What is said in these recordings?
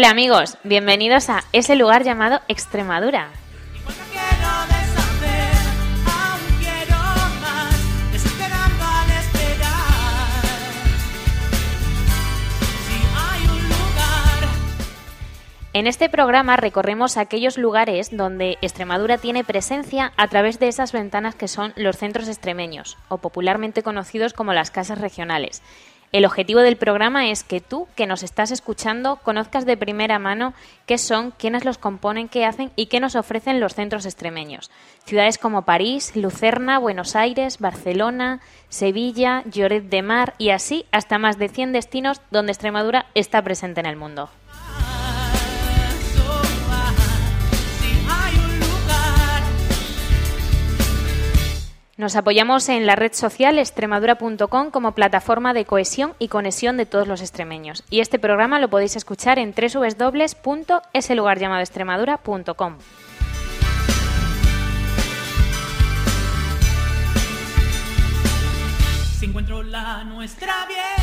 Hola amigos, bienvenidos a ese lugar llamado Extremadura. En este programa recorremos aquellos lugares donde Extremadura tiene presencia a través de esas ventanas que son los centros extremeños, o popularmente conocidos como las casas regionales. El objetivo del programa es que tú, que nos estás escuchando, conozcas de primera mano qué son, quiénes los componen, qué hacen y qué nos ofrecen los centros extremeños. Ciudades como París, Lucerna, Buenos Aires, Barcelona, Sevilla, Lloret de Mar y así hasta más de 100 destinos donde Extremadura está presente en el mundo. Nos apoyamos en la red social extremadura.com como plataforma de cohesión y conexión de todos los extremeños. Y este programa lo podéis escuchar en www.eselugarllamadoextremadura.com. Si encuentro la nuestra vieja.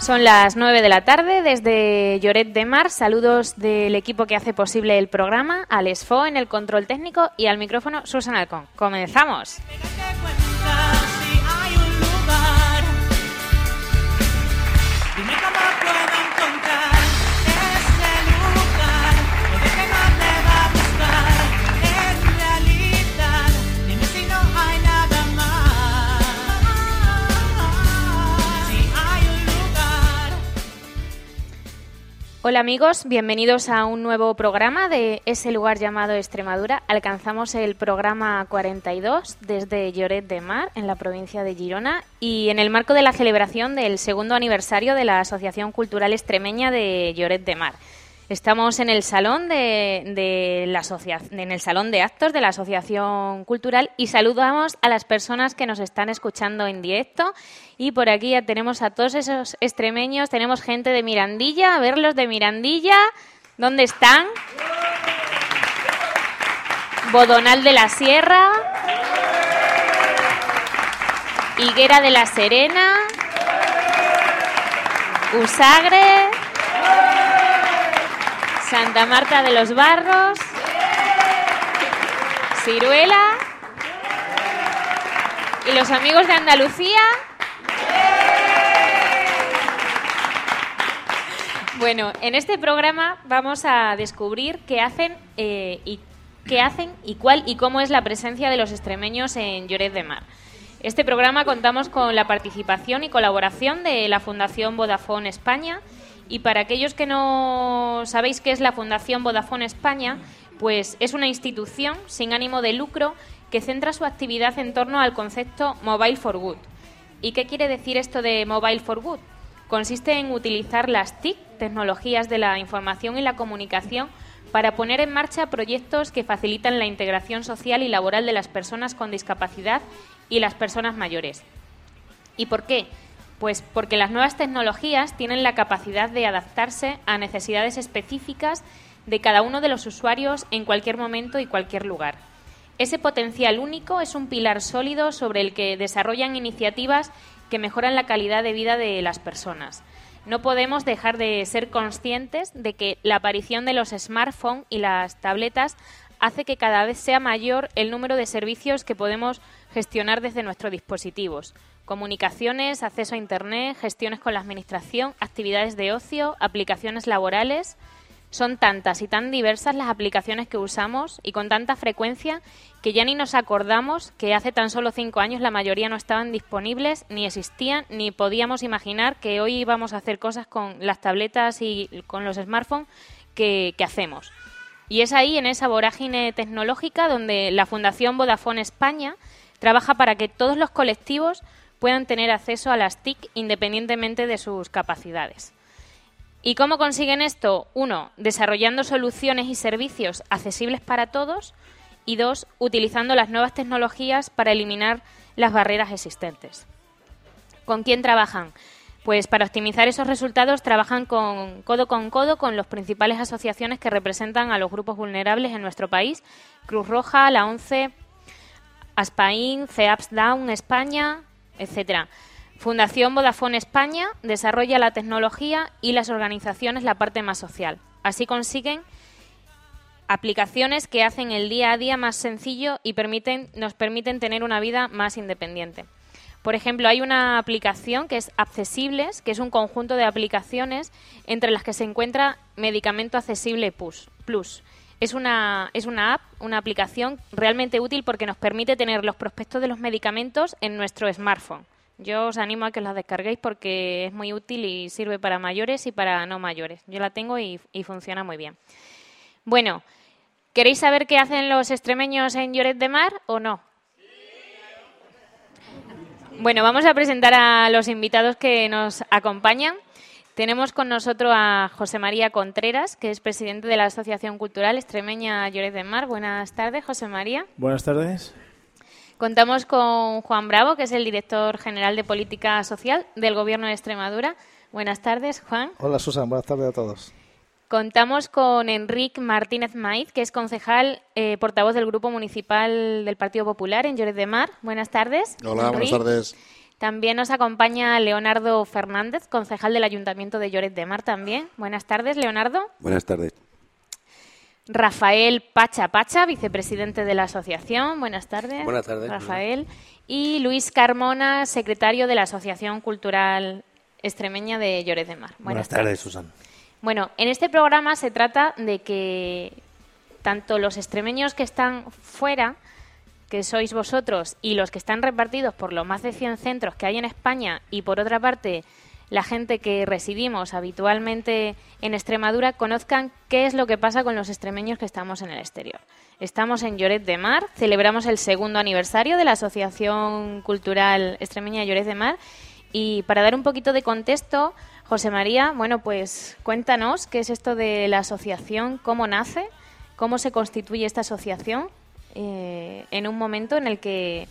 Son las 9 de la tarde desde Lloret de Mar. Saludos del equipo que hace posible el programa, al ESFO en el control técnico y al micrófono Susan Alcón. ¡Comenzamos! Hola amigos, bienvenidos a un nuevo programa de ese lugar llamado Extremadura. Alcanzamos el programa 42 desde Lloret de Mar, en la provincia de Girona, y en el marco de la celebración del segundo aniversario de la Asociación Cultural Extremeña de Lloret de Mar. Estamos en el salón de, de la en el salón de actos de la Asociación Cultural y saludamos a las personas que nos están escuchando en directo. Y por aquí ya tenemos a todos esos extremeños, tenemos gente de Mirandilla, a verlos de Mirandilla, ¿dónde están? Bodonal de la Sierra, Higuera de la Serena, Usagre, Santa Marta de los Barros, Ciruela y los amigos de Andalucía. Bueno, en este programa vamos a descubrir qué hacen eh, y qué hacen y cuál y cómo es la presencia de los extremeños en Lloret de Mar. Este programa contamos con la participación y colaboración de la Fundación Vodafone España y para aquellos que no sabéis qué es la Fundación Vodafone España, pues es una institución sin ánimo de lucro que centra su actividad en torno al concepto Mobile for Good. ¿Y qué quiere decir esto de Mobile for Good? Consiste en utilizar las TIC, tecnologías de la información y la comunicación, para poner en marcha proyectos que facilitan la integración social y laboral de las personas con discapacidad y las personas mayores. ¿Y por qué? Pues porque las nuevas tecnologías tienen la capacidad de adaptarse a necesidades específicas de cada uno de los usuarios en cualquier momento y cualquier lugar. Ese potencial único es un pilar sólido sobre el que desarrollan iniciativas que mejoran la calidad de vida de las personas. No podemos dejar de ser conscientes de que la aparición de los smartphones y las tabletas hace que cada vez sea mayor el número de servicios que podemos gestionar desde nuestros dispositivos. Comunicaciones, acceso a Internet, gestiones con la Administración, actividades de ocio, aplicaciones laborales. Son tantas y tan diversas las aplicaciones que usamos y con tanta frecuencia que ya ni nos acordamos que hace tan solo cinco años la mayoría no estaban disponibles, ni existían, ni podíamos imaginar que hoy íbamos a hacer cosas con las tabletas y con los smartphones que, que hacemos. Y es ahí, en esa vorágine tecnológica, donde la Fundación Vodafone España trabaja para que todos los colectivos puedan tener acceso a las TIC independientemente de sus capacidades. ¿Y cómo consiguen esto? Uno, desarrollando soluciones y servicios accesibles para todos. Y dos, utilizando las nuevas tecnologías para eliminar las barreras existentes. ¿Con quién trabajan? Pues para optimizar esos resultados trabajan con, codo con codo con las principales asociaciones que representan a los grupos vulnerables en nuestro país, Cruz Roja, la ONCE, Aspain, CEAPS Down España, etcétera. Fundación Vodafone España desarrolla la tecnología y las organizaciones la parte más social. Así consiguen aplicaciones que hacen el día a día más sencillo y permiten, nos permiten tener una vida más independiente. Por ejemplo, hay una aplicación que es Accesibles, que es un conjunto de aplicaciones entre las que se encuentra Medicamento Accesible Plus. Es una, es una app, una aplicación realmente útil porque nos permite tener los prospectos de los medicamentos en nuestro smartphone. Yo os animo a que la descarguéis porque es muy útil y sirve para mayores y para no mayores. Yo la tengo y, y funciona muy bien. Bueno, ¿queréis saber qué hacen los extremeños en Lloret de Mar o no? Bueno, vamos a presentar a los invitados que nos acompañan. Tenemos con nosotros a José María Contreras, que es presidente de la Asociación Cultural Extremeña Lloret de Mar. Buenas tardes, José María. Buenas tardes. Contamos con Juan Bravo, que es el director general de Política Social del Gobierno de Extremadura. Buenas tardes, Juan. Hola, Susan. Buenas tardes a todos. Contamos con Enrique Martínez Maiz, que es concejal eh, portavoz del Grupo Municipal del Partido Popular en Lloret de Mar. Buenas tardes. Hola, Enric. buenas tardes. También nos acompaña Leonardo Fernández, concejal del Ayuntamiento de Lloret de Mar también. Buenas tardes, Leonardo. Buenas tardes. Rafael Pacha Pacha, vicepresidente de la asociación. Buenas tardes. Buenas tardes. Rafael. Y Luis Carmona, secretario de la Asociación Cultural Extremeña de Lloret de Mar. Buenas, Buenas tardes, Susan. Bueno, en este programa se trata de que tanto los extremeños que están fuera, que sois vosotros, y los que están repartidos por los más de 100 centros que hay en España, y por otra parte la gente que residimos habitualmente en Extremadura, conozcan qué es lo que pasa con los extremeños que estamos en el exterior. Estamos en Lloret de Mar, celebramos el segundo aniversario de la Asociación Cultural Extremeña Lloret de Mar, y para dar un poquito de contexto, José María, bueno, pues cuéntanos qué es esto de la asociación, cómo nace, cómo se constituye esta asociación eh, en un momento en el que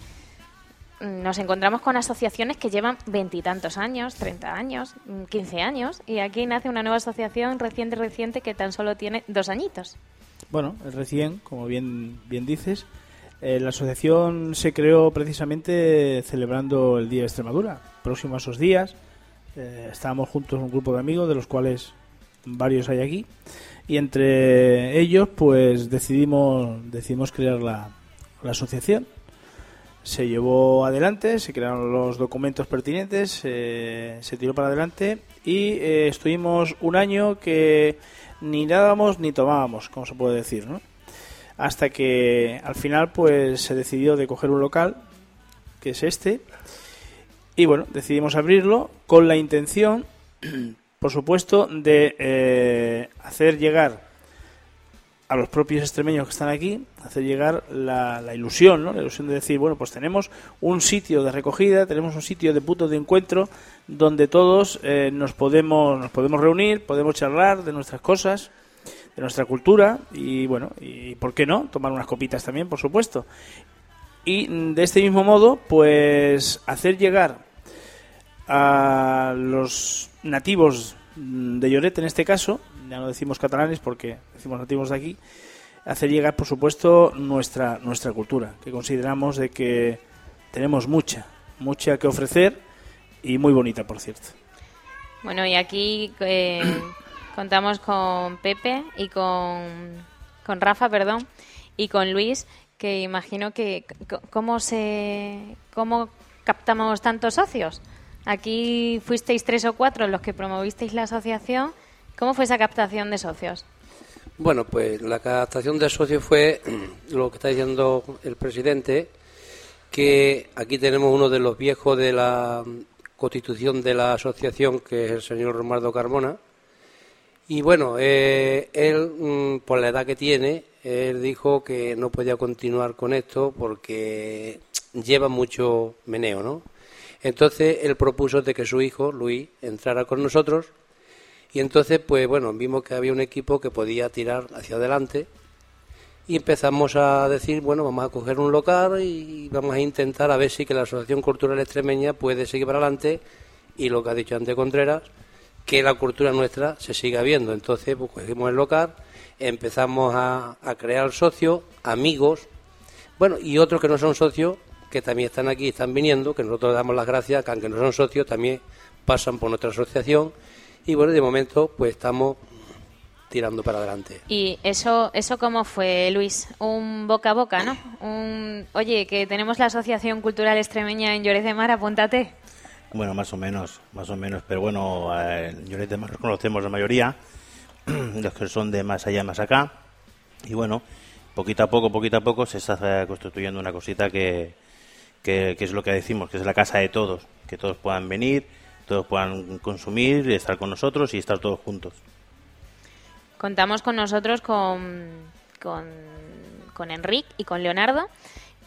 nos encontramos con asociaciones que llevan veintitantos años, treinta años, quince años, y aquí nace una nueva asociación reciente, reciente, que tan solo tiene dos añitos. Bueno, recién, como bien, bien dices. Eh, la asociación se creó precisamente celebrando el Día de Extremadura, próximo a esos días eh, estábamos juntos un grupo de amigos, de los cuales varios hay aquí, y entre ellos pues decidimos, decidimos crear la, la asociación. Se llevó adelante, se crearon los documentos pertinentes, eh, se tiró para adelante y eh, estuvimos un año que ni dábamos ni tomábamos, como se puede decir, ¿no? Hasta que al final pues se decidió de coger un local, que es este, y bueno, decidimos abrirlo con la intención, por supuesto, de eh, hacer llegar a los propios extremeños que están aquí, hacer llegar la, la, ilusión, ¿no? La ilusión de decir, bueno, pues tenemos un sitio de recogida, tenemos un sitio de punto de encuentro donde todos eh, nos podemos nos podemos reunir, podemos charlar de nuestras cosas, de nuestra cultura y bueno, y por qué no, tomar unas copitas también, por supuesto. Y de este mismo modo, pues hacer llegar a los nativos de Lloret en este caso, ya no decimos catalanes porque decimos nativos de aquí, hacer llegar por supuesto nuestra nuestra cultura, que consideramos de que tenemos mucha, mucha que ofrecer y muy bonita, por cierto. Bueno, y aquí eh, contamos con Pepe y con, con Rafa, perdón, y con Luis, que imagino que cómo se cómo captamos tantos socios. Aquí fuisteis tres o cuatro los que promovisteis la asociación. ¿Cómo fue esa captación de socios? Bueno, pues la captación de socios fue lo que está diciendo el presidente, que aquí tenemos uno de los viejos de la constitución de la asociación, que es el señor Romardo Carmona. Y bueno, eh, él, mm, por la edad que tiene, él dijo que no podía continuar con esto porque lleva mucho meneo, ¿no? Entonces él propuso de que su hijo, Luis, entrara con nosotros y entonces, pues bueno, vimos que había un equipo que podía tirar hacia adelante y empezamos a decir, bueno, vamos a coger un local y vamos a intentar a ver si que la Asociación Cultural Extremeña puede seguir para adelante y lo que ha dicho antes Contreras, que la cultura nuestra se siga viendo. Entonces, pues cogimos el local, empezamos a, a crear socios, amigos, bueno, y otros que no son socios, que también están aquí, están viniendo, que nosotros damos las gracias, que aunque no son socios, también pasan por nuestra asociación. Y bueno, de momento, pues estamos tirando para adelante. ¿Y eso, eso cómo fue, Luis? Un boca a boca, ¿no? Un, oye, que tenemos la Asociación Cultural Extremeña en Lloret de Mar, apúntate. Bueno, más o menos, más o menos, pero bueno, eh, en Lloret de Mar conocemos la mayoría, los que son de más allá, más acá, y bueno, poquito a poco, poquito a poco se está constituyendo una cosita que, que, es lo que decimos, que es la casa de todos, que todos puedan venir, todos puedan consumir, estar con nosotros y estar todos juntos. Contamos con nosotros con, con, Enric y con Leonardo,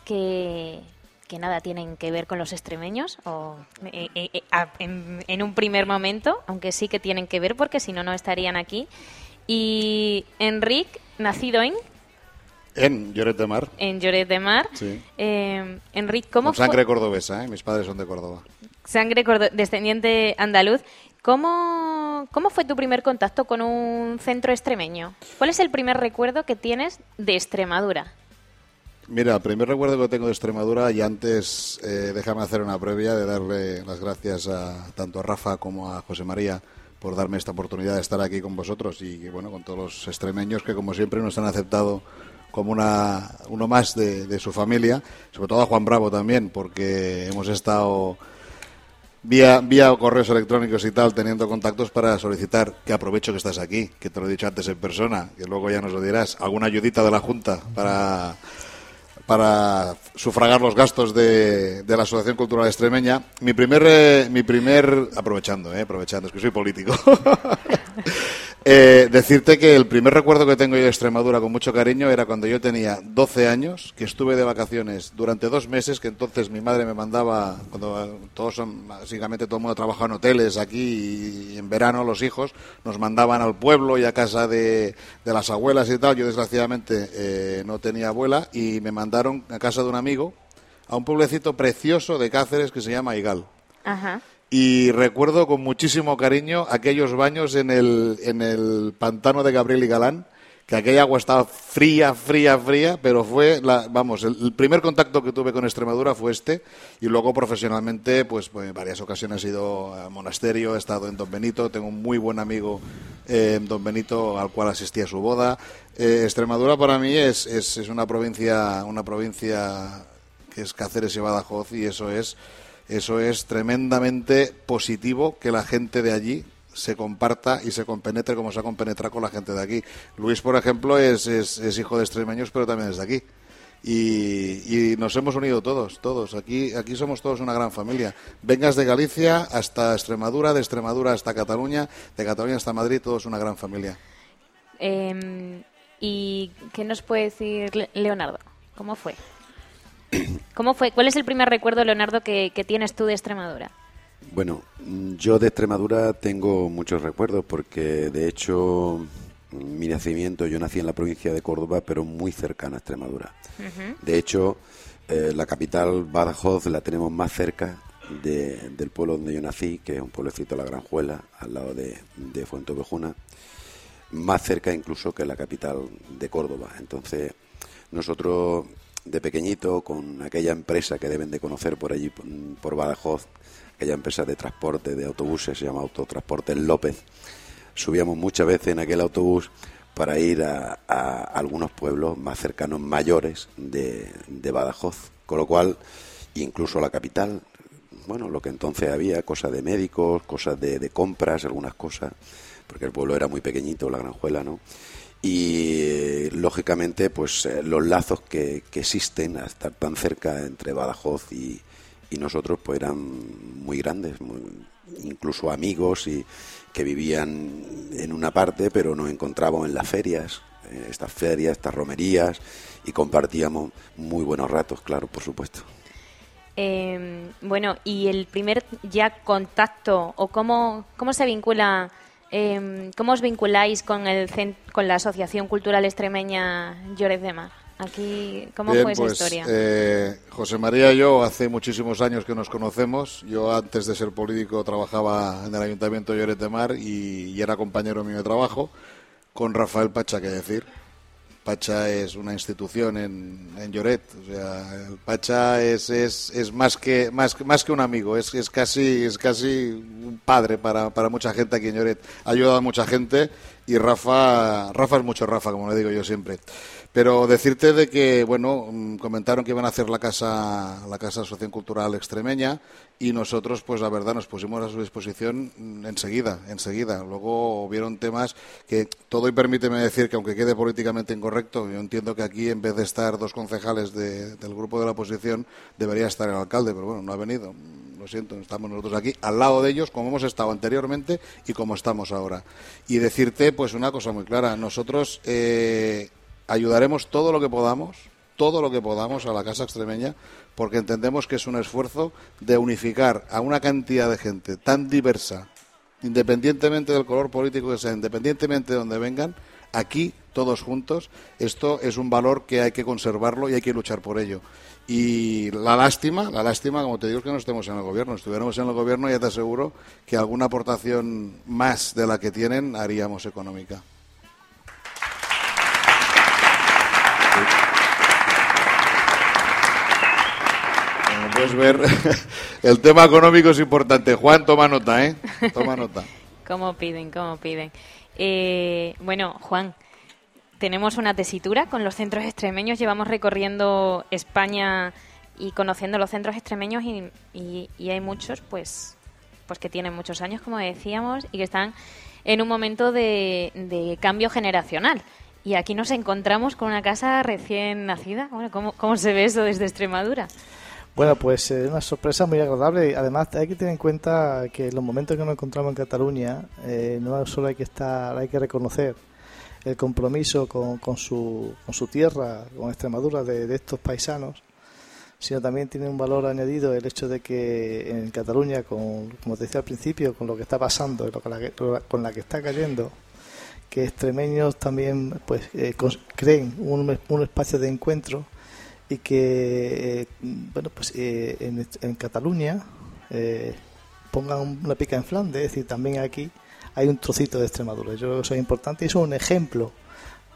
que, que nada tienen que ver con los extremeños, o eh, eh, eh, en, en un primer momento, aunque sí que tienen que ver porque si no, no estarían aquí. Y Enric, nacido en, En Lloret de Mar. en Lloret de Mar. Sí. Eh, Enric, ¿cómo Con sangre cordobesa, ¿eh? Mis padres son de Córdoba. sangre cordo- descendiente andaluz. ¿Cómo, ¿Cómo fue tu primer contacto con un centro extremeño? ¿Cuál es el primer recuerdo que tienes de Extremadura? Mira, el primer recuerdo que tengo de Extremadura y antes eh, déjame hacer una previa de darle las gracias a tanto a Rafa como a José María por darme esta oportunidad de estar aquí con vosotros y bueno, con todos los extremeños que como siempre nos han aceptado como una, uno más de, de su familia, sobre todo a Juan Bravo también, porque hemos estado vía, vía correos electrónicos y tal, teniendo contactos para solicitar, que aprovecho que estás aquí, que te lo he dicho antes en persona, que luego ya nos lo dirás, alguna ayudita de la Junta para, para sufragar los gastos de, de la Asociación Cultural Extremeña. Mi primer, eh, mi primer aprovechando, eh, aprovechando, es que soy político. Eh, decirte que el primer recuerdo que tengo yo de Extremadura con mucho cariño era cuando yo tenía 12 años, que estuve de vacaciones durante dos meses, que entonces mi madre me mandaba, cuando eh, todos básicamente todo el mundo trabaja en hoteles aquí y en verano los hijos nos mandaban al pueblo y a casa de, de las abuelas y tal. Yo desgraciadamente eh, no tenía abuela y me mandaron a casa de un amigo a un pueblecito precioso de Cáceres que se llama Igal Ajá. Y recuerdo con muchísimo cariño aquellos baños en el, en el pantano de Gabriel y Galán, que aquella agua estaba fría, fría, fría, pero fue, la, vamos, el, primer contacto que tuve con Extremadura fue este, y luego profesionalmente, pues, pues en varias ocasiones he ido al monasterio, he estado en Don Benito, tengo un muy buen amigo eh, en Don Benito al cual asistí a su boda. Eh, Extremadura para mí es, es, es una provincia, una provincia que es Cáceres y Badajoz, y eso es eso es tremendamente positivo que la gente de allí se comparta y se compenetre como se ha compenetrado con la gente de aquí. Luis, por ejemplo, es, es, hijo de extremeños, pero también es de aquí. Y, nos hemos unido todos, todos. Aquí, aquí somos todos una gran familia. Vengas de Galicia hasta Extremadura, de Extremadura hasta Cataluña, de Cataluña hasta Madrid, todos una gran familia. Eh, ¿Y qué nos puede decir Le- Leonardo? ¿Cómo fue? ¿Cómo fue? ¿Cuál es el primer recuerdo, Leonardo, que, que tienes tú de Extremadura? Bueno, mm, yo de Extremadura tengo muchos recuerdos porque de hecho mm, mi nacimiento, yo nací en la provincia de Córdoba, pero muy cercana a Extremadura. De hecho, eh, la capital, Badajoz, la tenemos más cerca de- del pueblo donde yo nací, que es un pueblecito La Granjuela, al lado de, de Fuentovejuna, más cerca incluso que la capital de Córdoba. Entonces, nosotros de pequeñito, con aquella empresa que deben de conocer por allí, por- Badajoz, aquella empresa de transporte de autobuses, se llama Autotransporte López, subíamos muchas veces en aquel autobús para ir a, a algunos pueblos más cercanos, mayores de, de Badajoz, con lo cual, incluso la capital, bueno, lo que entonces había, cosas de médicos, cosas de, de compras, algunas cosas, porque el pueblo era muy pequeñito, la granjuela, ¿no? Y lógicamente, pues eh, los lazos que, que existen a estar tan cerca entre Badajoz y, y nosotros, pues eran muy grandes, muy- incluso amigos y que vivían en una parte, pero nos encontrábamos en las ferias, eh, estas ferias, estas romerías, y compartíamos muy buenos ratos, claro, por supuesto. Eh, bueno, y el primer ya contacto, o cómo, cómo se vincula, eh, cómo os vinculáis con, el, con la Asociación Cultural Extremeña Lloret de Mar, Aquí, ¿cómo Bien, fue esa pues, historia? eh, José María y yo hace muchísimos años que nos conocemos. Yo antes de ser político trabajaba en el Ayuntamiento de Lloret de Mar y, y era compañero mío de trabajo con Rafael Pacha, que decir. Pacha es una institución en, en Lloret. O sea, Pacha es, es, es más, que, más, más que un amigo, es, es, casi, es casi un padre para, para mucha gente aquí en Lloret. Ha ayudado a mucha gente y Rafa, Rafa es mucho Rafa, como le digo yo siempre. Pero decirte de que, bueno, mm, comentaron que iban a hacer la casa, la casa Asociación Cultural Extremeña y nosotros, pues la verdad, nos pusimos a su disposición mm, enseguida, enseguida. Luego vieron temas que todo y permíteme decir que aunque quede políticamente incorrecto, yo entiendo que aquí en vez de estar dos concejales de- del grupo de la oposición debería estar el alcalde, pero bueno, no ha venido. Lo siento, estamos nosotros aquí al lado de ellos como hemos estado anteriormente y como estamos ahora. Y decirte, pues una cosa muy clara, nosotros eh, ayudaremos todo lo que podamos, todo lo que podamos a la Casa Extremeña, porque entendemos que es un esfuerzo de unificar a una cantidad de gente tan diversa, independientemente del color político que sea, independientemente de donde vengan, aquí todos juntos, esto es un valor que hay que conservarlo y hay que luchar por ello. Y la lástima, la lástima, como te digo, es que no estemos en el gobierno. Estuviéramos en el gobierno, ya te aseguro que alguna aportación más de la que tienen haríamos económica. Como puedes ver, el tema económico es importante. Juan, toma nota, ¿eh? Toma nota. ¿Cómo piden? ¿Cómo piden? Eh, bueno, Juan, tenemos una tesitura con los centros extremeños. Llevamos recorriendo España y conociendo los centros extremeños y, y- y hay muchos, pues, pues que tienen muchos años, como decíamos, y que están en un momento de, de cambio generacional. Y aquí nos encontramos con una casa recién nacida. Bueno, ¿cómo, cómo se ve eso desde Extremadura? Bueno, pues es una sorpresa muy agradable. Además, hay que tener en cuenta que en los momentos que nos encontramos en Cataluña, eh, no solo hay que estar, hay que reconocer el compromiso con, con su, con su tierra, con Extremadura, de, estos paisanos, sino también tiene un valor añadido el hecho de que en Cataluña, con, como te decía al principio, con lo que está pasando, que la que- con la que está cayendo, que extremeños también pues eh, creen un espacio de encuentro y que eh, bueno pues eh, en, Cataluña eh, pongan una pica en Flandes, es decir, también aquí hay un trocito de Extremadura. Yo creo que eso es importante y eso es un ejemplo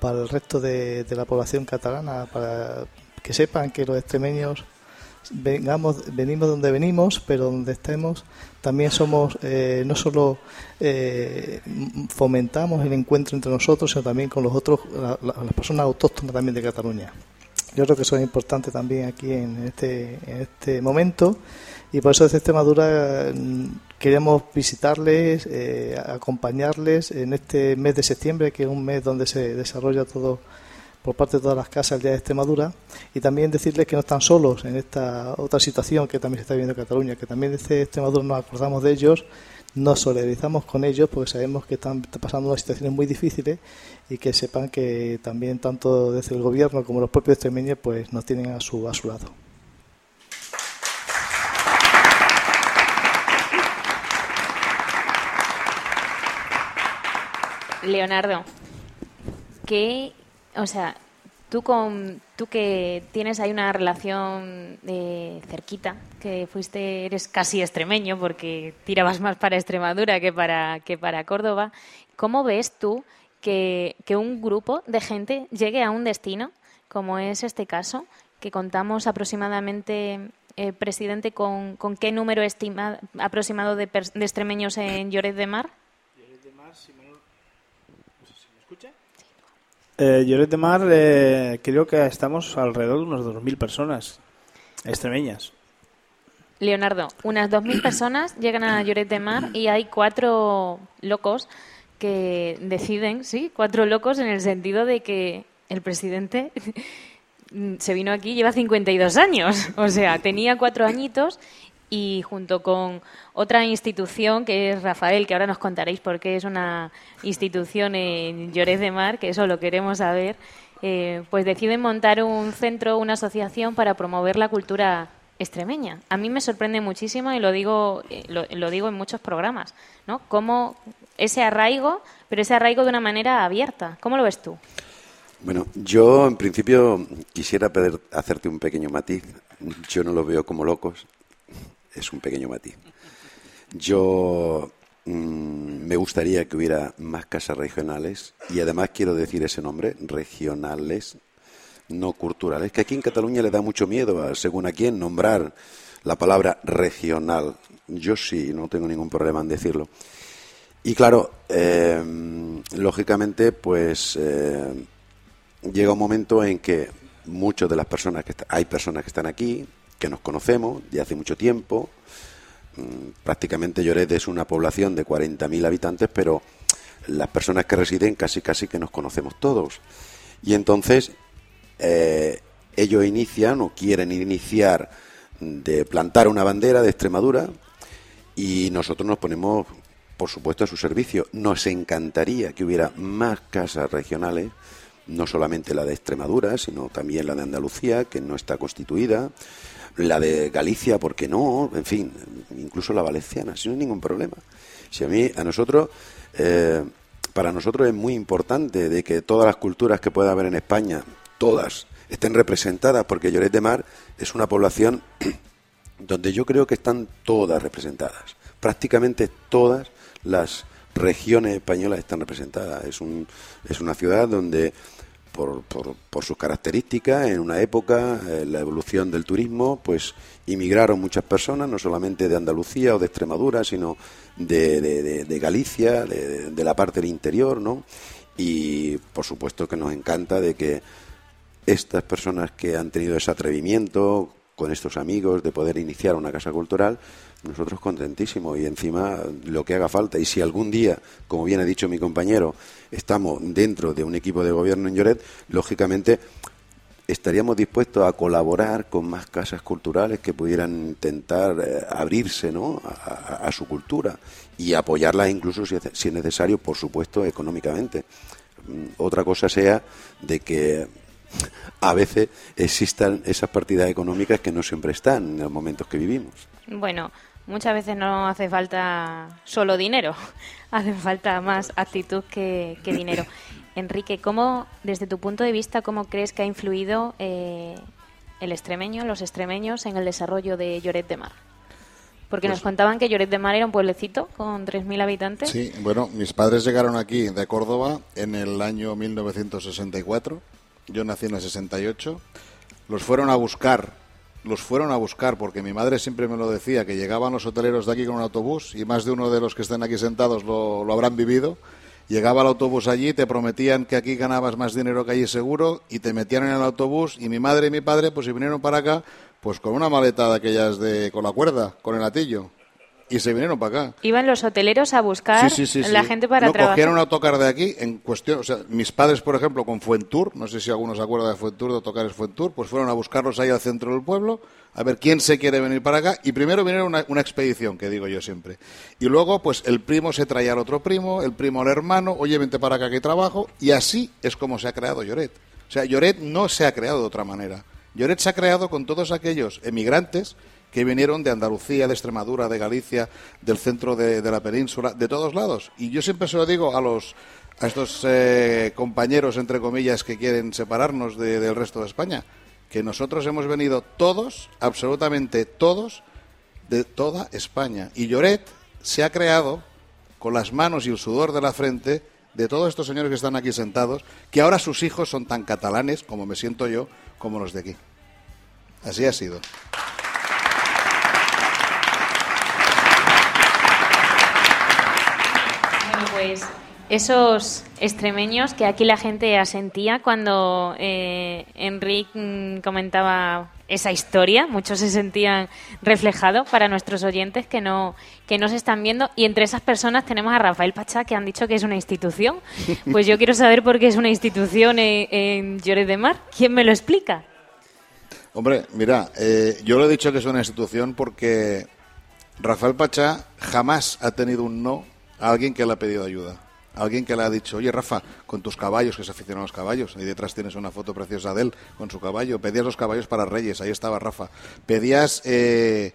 para el resto de, la población catalana, para que sepan que los extremeños vengamos, venimos donde venimos, pero donde estemos también somos, eh, no solo eh, fomentamos el encuentro entre nosotros, sino también con los otros, la- la- las personas autóctonas también de Cataluña. Yo creo que eso es importante también aquí en este, en este momento. Y por eso desde Extremadura mm, queremos visitarles, eh, acompañarles en este mes de septiembre, que es un mes donde se desarrolla todo por parte de todas las casas el Día de Extremadura. Y también decirles que no están solos en esta otra situación que también se está viviendo en Cataluña, que también desde Extremadura nos acordamos de ellos, nos solidarizamos con ellos porque sabemos que están pasando unas situaciones muy difíciles y que sepan que también tanto desde el gobierno como los propios extremeños pues nos tienen a su a su lado. Leonardo, ¿qué, o sea, tú con tú que tienes ahí una relación eh, cerquita, que fuiste eres casi extremeño porque tirabas más para Extremadura que para que para Córdoba, ¿cómo ves tú que, que un grupo de gente llegue a un destino como es este caso, que contamos aproximadamente eh, presidente con, con qué número estima, aproximado de, de extremeños en Lloret de Mar? Eh, Lloret de Mar, eh, creo que estamos alrededor de unas 2.000 personas extremeñas. Leonardo, unas 2.000 personas llegan a Lloret de Mar y hay cuatro locos que deciden, sí, cuatro locos en el sentido de que el presidente se vino aquí lleva 52 años, o sea, tenía cuatro añitos y junto con otra institución que es Rafael, que ahora nos contaréis por qué es una institución en Lloret de Mar, que eso lo queremos saber, eh, pues deciden montar un centro, una asociación para promover la cultura extremeña. A mí me sorprende muchísimo y lo digo, eh, lo, lo digo en muchos programas, ¿no? Cómo ese arraigo, pero ese arraigo de una manera abierta. ¿Cómo lo ves tú? Bueno, yo en principio quisiera hacerte un pequeño matiz. Yo no los veo como locos, es un pequeño matiz. Yo mm, me gustaría que hubiera más casas regionales y además quiero decir ese nombre, regionales, no culturales, que aquí en Cataluña le da mucho miedo, a, según a quién, nombrar la palabra regional. Yo sí, no tengo ningún problema en decirlo. Y claro, eh, lógicamente, pues eh, llega un momento en que muchas de las personas que hay personas que están aquí, que nos conocemos de hace mucho tiempo. Mm, Prácticamente Lloret es una población de 40.000 habitantes, pero las personas que residen casi casi que nos conocemos todos. Y entonces eh, ellos inician o quieren iniciar de plantar una bandera de Extremadura y nosotros nos ponemos, por supuesto, a su servicio. Nos encantaría que hubiera más casas regionales, no solamente la de Extremadura, sino también la de Andalucía, que no está constituida, la de Galicia, ¿por qué no? En fin, incluso la valenciana, sin ningún problema. Si a mí, a nosotros, eh, para nosotros es muy importante de que todas las culturas que pueda haber en España, todas, estén representadas, porque Lloret de Mar es una población donde yo creo que están todas representadas. Prácticamente todas las regiones españolas están representadas. Es, un, es una ciudad donde, por, por, sus características, en una época, eh, la evolución del turismo, pues inmigraron muchas personas, no solamente de Andalucía o de Extremadura, sino de, de- de- Galicia, de, de la parte del interior, ¿no? Y por supuesto que nos encanta de que estas personas que han tenido ese atrevimiento con estos amigos de poder iniciar una casa cultural, nosotros contentísimos y encima lo que haga falta. Y si algún día, como bien ha dicho mi compañero, estamos dentro de un equipo de gobierno en Lloret, lógicamente estaríamos dispuestos a colaborar con más casas culturales que pudieran intentar eh, abrirse ¿no? a, su cultura y apoyarlas incluso si, si es necesario, por supuesto, económicamente. Mm, Otra cosa sea de que a veces existan esas partidas económicas que no siempre están en los momentos que vivimos. Bueno, muchas veces no hace falta solo dinero, hace falta más actitud que, que dinero. Enrique, ¿cómo, desde tu punto de vista, cómo crees que ha influido eh, el extremeño, los extremeños, en el desarrollo de Lloret de Mar? Porque nos contaban que Lloret de Mar era un pueblecito con 3.000 habitantes. Sí, bueno, mis padres llegaron aquí de Córdoba en el año 1964. Yo nací en el 68. Los fueron a buscar, los fueron a buscar porque mi madre siempre me lo decía, que llegaban los hoteleros de aquí con un autobús y más de uno de los que estén aquí sentados lo, lo habrán vivido. Llegaba el autobús allí, te prometían que aquí ganabas más dinero que allí seguro y te metían en el autobús y mi madre y mi padre pues se vinieron para acá pues con una maleta de aquellas de con la cuerda, con el atillo y se vinieron para acá. Iban los hoteleros a buscar Sí, sí, sí, la gente para no, trabajar. cogieron autocar de aquí en cuestión, o sea, mis padres, por ejemplo, con Fuentur, no sé si alguno se acuerda de Fuentur, de autocares Fuentur, pues fueron a buscarlos ahí al centro del pueblo, a ver quién se quiere venir para acá, y primero vinieron una, una expedición, que digo yo siempre. Y luego, pues el primo se traía al otro primo, el primo al hermano, oye, vente para acá que trabajo, y así es como se ha creado Lloret. O sea, Lloret no se ha creado de otra manera. Lloret se ha creado con todos aquellos emigrantes que vinieron de Andalucía, de Extremadura, de Galicia, del centro de, la península, de todos lados. Y yo siempre se lo digo a los a estos eh, compañeros, entre comillas, que quieren separarnos de- del resto de España, que nosotros hemos venido todos, absolutamente todos, de toda España. Y Lloret se ha creado con las manos y el sudor de la frente de todos estos señores que están aquí sentados, que ahora sus hijos son tan catalanes, como me siento yo, como los de aquí. Así ha sido. Bueno, pues esos extremeños que aquí la gente asentía cuando eh, Enrique mm, comentaba esa historia, muchos se sentían reflejados para nuestros oyentes que no que no se están viendo y entre esas personas tenemos a Rafael Pachá que han dicho que es una institución. Pues yo quiero saber por qué es una institución en, en Lloret de Mar. ¿Quién me lo explica? Hombre, mira, eh, yo lo he dicho que es una institución porque Rafael Pachá jamás ha tenido un no alguien que le ha pedido ayuda. Alguien que le ha dicho, oye Rafa, con tus caballos, que se aficionan a los caballos, y detrás tienes una foto preciosa de él con su caballo. Pedías los caballos para Reyes, ahí estaba Rafa. Pedías eh,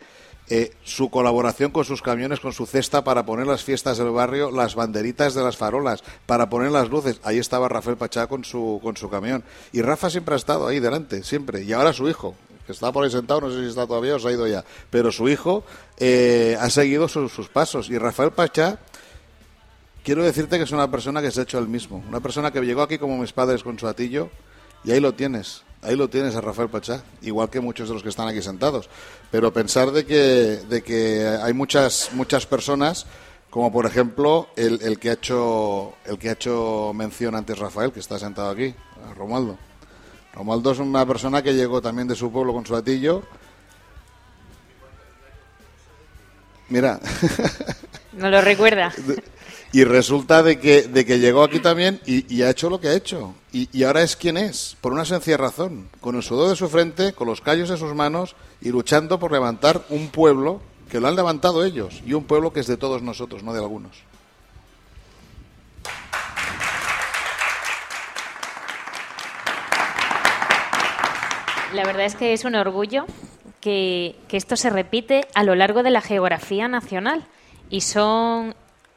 eh, su colaboración con sus camiones, con su cesta para poner las fiestas del barrio, las banderitas de las farolas, para poner las luces. Ahí estaba Rafael Pachá con su, con su camión. Y Rafa siempre ha estado ahí delante, siempre. Y ahora su hijo, que está por ahí sentado, no sé si está todavía o se ha ido ya. Pero su hijo eh, ha seguido sus, sus pasos. Y Rafael Pachá quiero decirte que es una persona que se ha hecho el mismo. Una persona que llegó aquí como mis padres con su atillo y ahí lo tienes. Ahí lo tienes a Rafael Pachá, igual que muchos de los que están aquí sentados. Pero pensar de que, de que hay muchas, muchas personas, como por ejemplo el, el, que ha hecho, el que ha hecho mención antes Rafael, que está sentado aquí, Romualdo. Romualdo es una persona que llegó también de su pueblo con su atillo. Mira. No lo recuerda. Y resulta de que, de que llegó aquí también y, ha hecho lo que ha hecho. Y, y, ahora es quien es, por una sencilla razón. Con el sudor de su frente, con los callos en sus manos y luchando por levantar un pueblo que lo han levantado ellos. Y un pueblo que es de todos nosotros, no de algunos. La verdad es que es un orgullo que, que esto se repite a lo largo de la geografía nacional. Y son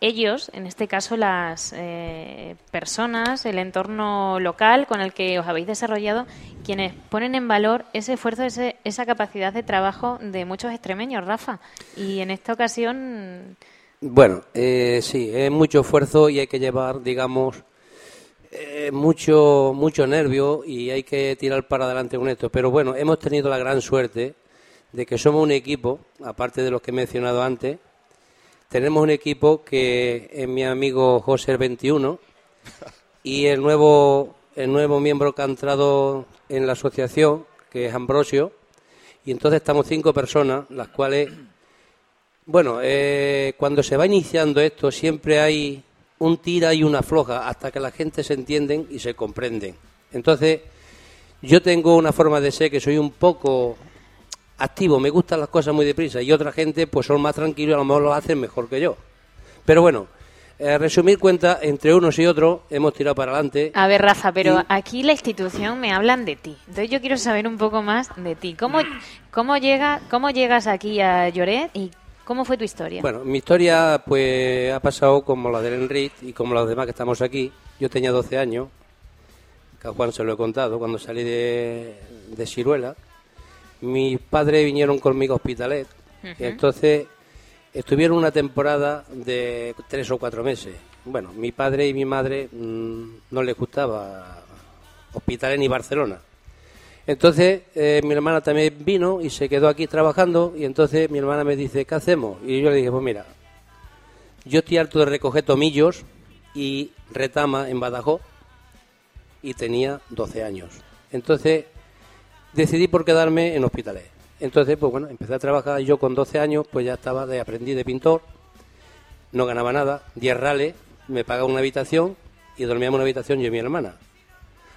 ellos, en este caso las eh, personas, el entorno local con el que os habéis desarrollado, quienes ponen en valor ese esfuerzo, ese, esa capacidad de trabajo de muchos extremeños, Rafa. Y en esta ocasión. Bueno, eh, sí, es mucho esfuerzo y hay que llevar, digamos, eh, mucho, mucho nervio y hay que tirar para adelante con esto. Pero bueno, hemos tenido la gran suerte de que somos un equipo, aparte de los que he mencionado antes, tenemos un equipo que es mi amigo José 21 y el nuevo, el nuevo miembro que ha entrado en la asociación, que es Ambrosio, y entonces estamos cinco personas, las cuales, bueno, eh, cuando se va iniciando esto siempre hay un tira y una floja hasta que la gente se entienden y se comprenden. Entonces, yo tengo una forma de ser que soy un poco activo, me gustan las cosas muy deprisa y otra gente pues son más tranquilos y a lo mejor lo hacen mejor que yo. Pero bueno, eh, resumir cuenta, entre unos y otros hemos tirado para adelante. A ver, Rafa, pero y... aquí la institución me hablan de ti. Entonces yo quiero saber un poco más de ti. ¿Cómo, cómo, llega, cómo llegas aquí a Lloret y cómo fue tu historia? Bueno, mi historia pues ha pasado como la del Enrit y como los demás que estamos aquí. Yo tenía 12 años, que a Juan se lo he contado, cuando salí de, de Ciruela mis padres vinieron conmigo a Hospitalet, uh -huh. y entonces estuvieron una temporada de tres o cuatro meses. Bueno, mi padre y mi madre mmm, no les gustaba Hospitalet ni Barcelona. Entonces eh, mi hermana también vino y se quedó aquí trabajando y entonces mi hermana me dice, ¿qué hacemos? Y yo le dije, pues mira, yo estoy harto de recoger tomillos y retama en Badajoz y tenía 12 años. Entonces decidí por quedarme en hospitales. Entonces, pues bueno, empecé a trabajar yo con 12 años, pues ya estaba de aprendiz de pintor, no ganaba nada, 10 rales, me pagaba una habitación y dormíamos en una habitación yo y mi hermana.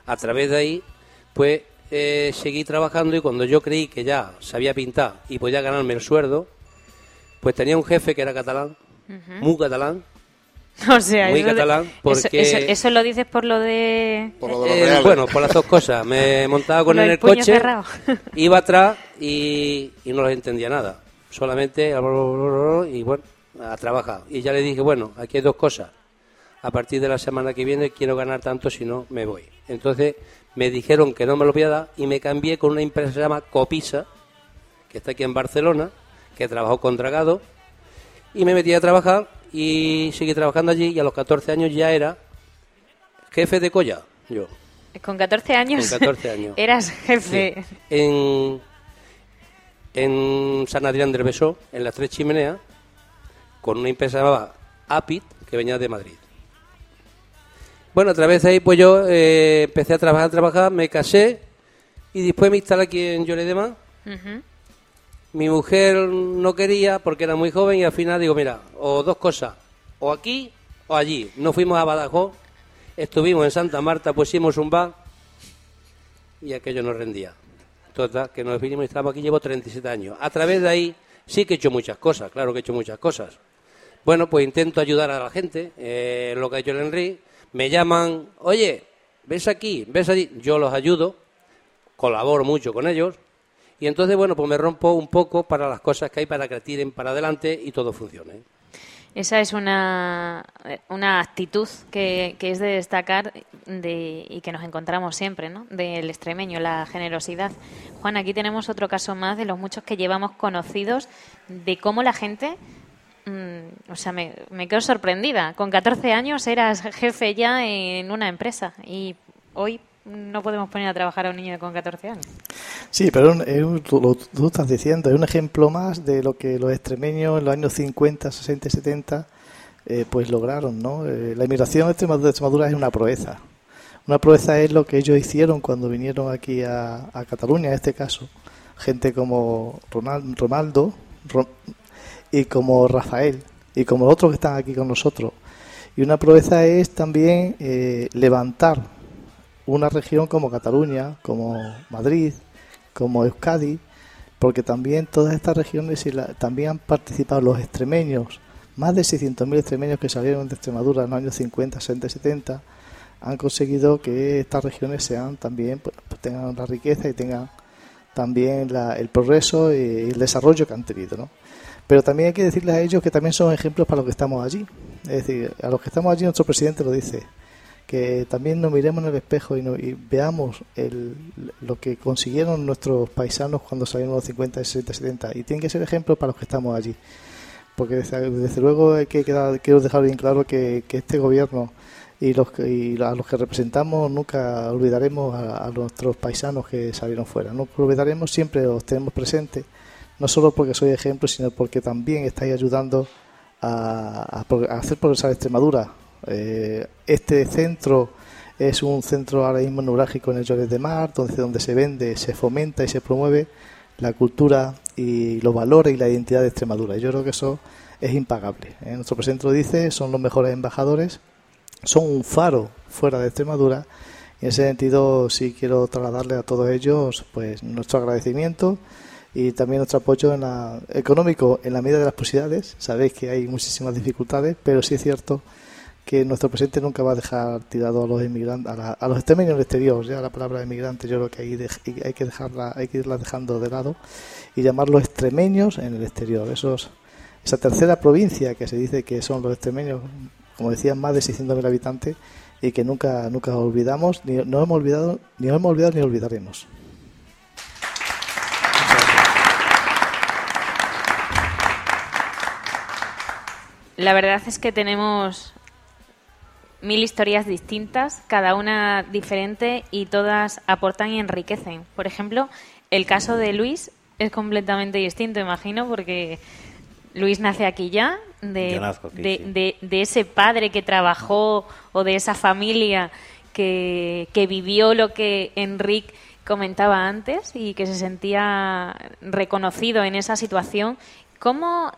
A través de ahí, pues eh, seguí trabajando y cuando yo creí que ya sabía pintar y podía ganarme el sueldo, pues tenía un jefe que era catalán, uh -huh. muy catalán, O sea, muy eso, catalán porque eso, eso, eso, lo dices por lo de... Por lo de eh, bueno, por las dos cosas. Me montaba con él en el coche, cerrado. iba atrás y, y, no les entendía nada. Solamente y bueno, a trabajar. Y ya le dije, bueno, aquí hay dos cosas. A partir de la semana que viene quiero ganar tanto, si no, me voy. Entonces me dijeron que no me lo voy a dar y me cambié con una empresa que se llama Copisa, que está aquí en Barcelona, que trabajó con Dragado, y me metí a trabajar y seguí trabajando allí y a los 14 años ya era jefe de colla, yo. Con 14 años, Con 14 años. eras jefe. Sí. En, en San Adrián del Besó, en las Tres Chimeneas, con una empresa llamada Apit, que venía de Madrid. Bueno, a través de ahí pues yo eh, empecé a trabajar, a trabajar, me casé y después me instalé aquí en Lloret de Mar. Uh -huh. Mi mujer no quería porque era muy joven y al final digo, mira, o dos cosas, o aquí o allí. Nos fuimos a Badajoz, estuvimos en Santa Marta, pusimos un bar y aquello nos rendía. Total, que nos vinimos y estamos aquí, llevo 37 años. A través de ahí sí que he hecho muchas cosas, claro que he hecho muchas cosas. Bueno, pues intento ayudar a la gente, eh, lo que ha hecho el Henry. Me llaman, oye, ves aquí, ves allí, yo los ayudo, colaboro mucho con ellos Y entonces, bueno, pues me rompo un poco para las cosas que hay para que tiren para adelante y todo funcione. Esa es una, una actitud que, que es de destacar de, y que nos encontramos siempre, ¿no? Del extremeño, la generosidad. Juan, aquí tenemos otro caso más de los muchos que llevamos conocidos de cómo la gente mm, o sea, me quedo sorprendida. Con 14 años eras jefe ya en una empresa y hoy no podemos poner a trabajar a un niño con 14 años. Sí, pero un- lo tú estás diciendo, es un ejemplo más de lo que los extremeños en los años 50, 60 y 70 eh, pues lograron, ¿no? Eh, la inmigración de Extremadura, es una proeza. Una proeza es lo que ellos hicieron cuando vinieron aquí a, a Cataluña, en este caso. Gente como Ronald, Ronaldo Ro- y como Rafael y como otros que están aquí con nosotros. Y una proeza es también eh, levantar una región como Cataluña, como Madrid, como Euskadi, porque también todas estas regiones y la- también han participado los extremeños, más de 600.000 extremeños que salieron de Extremadura en los años 50, 60 y 70, han conseguido que estas regiones sean también, pues, pues, tengan la riqueza y tengan también la- el progreso y el desarrollo que han tenido, ¿no? Pero también hay que decirles a ellos que también son ejemplos para los que estamos allí. Es decir, a los que estamos allí, nuestro presidente lo dice, que también nos miremos en el espejo y, no- y veamos el, lo que consiguieron nuestros paisanos cuando salieron los 50, 60, 70. Y tienen que ser ejemplos para los que estamos allí. Porque desde, luego hay que quedar, quiero dejar bien claro que, este gobierno y, los y a los que representamos nunca olvidaremos a, nuestros paisanos que salieron fuera. No olvidaremos, siempre los tenemos presentes, no solo porque soy ejemplo, sino porque también estáis ayudando a hacer progresar Extremadura. Eh, este centro es un centro ahora mismo neurálgico en el Lloret de Mar, donde, se vende, se fomenta y se promueve la cultura y los valores y la identidad de Extremadura. Yo creo que eso es impagable. ¿eh? Nuestro lo dice, son los mejores embajadores, son un faro fuera de Extremadura. Y en ese sentido sí quiero trasladarle a todos ellos pues nuestro agradecimiento y también nuestro apoyo en la- económico en la medida de las posibilidades. Sabéis que hay muchísimas dificultades, pero sí es cierto que nuestro presidente nunca va a dejar tirado a los inmigrantes, a, la- a los extremeños del exterior. Ya la palabra inmigrante yo creo que hay, de- hay que dejarla, hay que irla dejando de lado y llamarlos extremeños en el exterior. Esos, esa tercera provincia que se dice que son los extremeños, como decían, más de 600.000 habitantes y que nunca nunca olvidamos, ni no hemos olvidado, ni hemos olvidado ni olvidaremos. La verdad es que tenemos mil historias distintas, cada una diferente y todas aportan y enriquecen. Por ejemplo, el caso de Luis es completamente distinto, imagino, porque Luis nace aquí ya, de, Yo nazco aquí, de, sí. de- de ese padre que trabajó o de esa familia que, que vivió lo que Enrique comentaba antes y que se sentía reconocido en esa situación. ¿Cómo,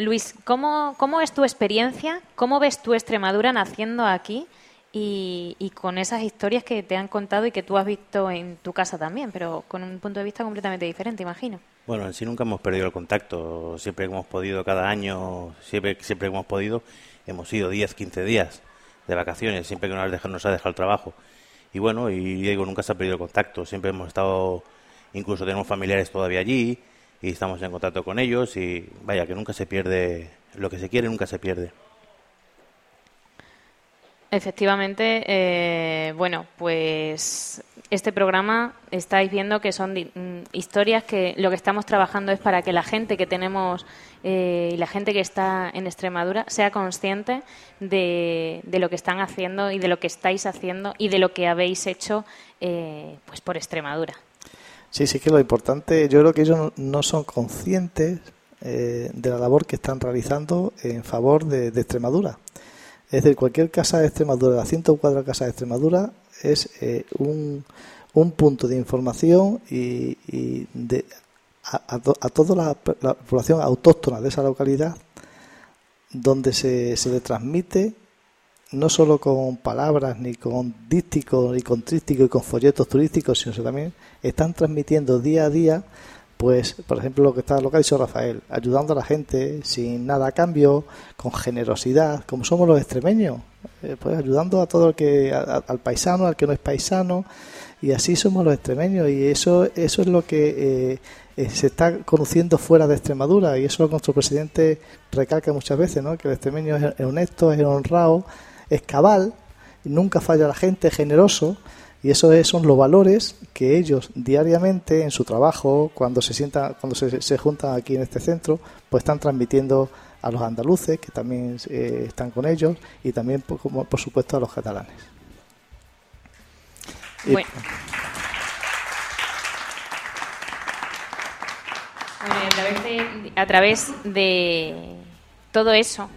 Luis, cómo, cómo es tu experiencia? ¿Cómo ves tu Extremadura naciendo aquí? Y, con esas historias que te han contado y que tú has visto en tu casa también, pero con un punto de vista completamente diferente, imagino. Bueno, en sí nunca hemos perdido el contacto. Siempre que hemos podido, cada año, siempre, siempre que hemos podido, hemos ido 10, 15 días de vacaciones, siempre que nos, dejado, nos ha dejado el trabajo. Y bueno, y digo, nunca se ha perdido el contacto. Siempre hemos estado, incluso tenemos familiares todavía allí y estamos en contacto con ellos y vaya, que nunca se pierde, lo que se quiere nunca se pierde. Efectivamente, eh, bueno, pues este programa estáis viendo que son mm, historias que lo que estamos trabajando es para que la gente que tenemos eh, y la gente que está en Extremadura sea consciente de, de lo que están haciendo y de lo que estáis haciendo y de lo que habéis hecho eh, pues por Extremadura. Sí, sí que lo importante, yo creo que ellos no- son conscientes eh, de la labor que están realizando en favor de, Extremadura. Es decir, cualquier casa de Extremadura, las 104 casas de Extremadura, es eh, un, un punto de información y, de, a, a to- a toda la, la población autóctona de esa localidad donde se, se le transmite no solo con palabras, ni con dísticos, ni con trísticos y con folletos turísticos, sino que también están transmitiendo día a día, pues, por ejemplo, lo que está lo que ha dicho Rafael, ayudando a la gente sin nada a cambio, con generosidad, como somos los extremeños, eh, pues ayudando a todo el que, a- al paisano, al que no es paisano, Y así somos los extremeños y eso, eso es lo que eh, eh, se está conociendo fuera de Extremadura y eso nuestro presidente recalca muchas veces, ¿no? que el extremeño es honesto, es honrado, es cabal, nunca falla la gente, generoso y eso es- son los valores que ellos diariamente en su trabajo, cuando se sientan, cuando se, se juntan aquí en este centro, pues están transmitiendo a los andaluces que también eh, están con ellos y también por, como- por supuesto a los catalanes. A través de todo eso,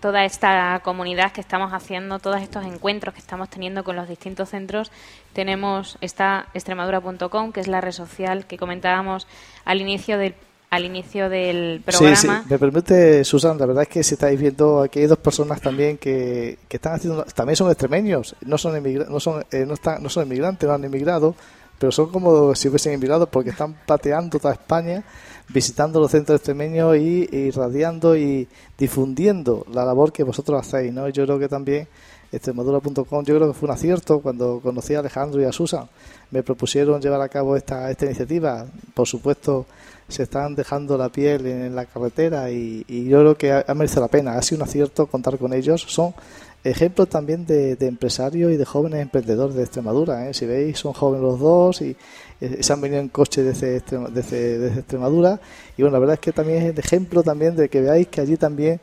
toda esta comunidad que estamos haciendo, todos estos encuentros que estamos teniendo con los distintos centros, tenemos esta extremadura.com, que es la red social que comentábamos al inicio del al inicio del programa. Sí, sí, me permite, Susan, la verdad es que si estáis viendo aquí hay dos personas también que, que están haciendo, también son extremeños, no son emigra- no son, eh, no están, no son inmigrantes, no han emigrado, pero son como si hubiesen emigrado porque están pateando toda España, visitando los centros extremeños y, y irradiando y difundiendo la labor que vosotros hacéis, ¿no? Yo creo que también extremadura.com, yo creo que fue un acierto cuando conocí a Alejandro y a Susan. Me propusieron llevar a cabo esta, esta iniciativa. Por supuesto, se están dejando la piel en la carretera y, y yo creo que ha, ha merecido la pena. Ha sido un acierto contar con ellos. Son ejemplos también de, empresarios y de jóvenes emprendedores de Extremadura. ¿eh? Si veis, son jóvenes los dos y eh, se han venido en coche desde, desde, desde Extremadura. Y bueno, la verdad es que también es el ejemplo también de que veáis que allí también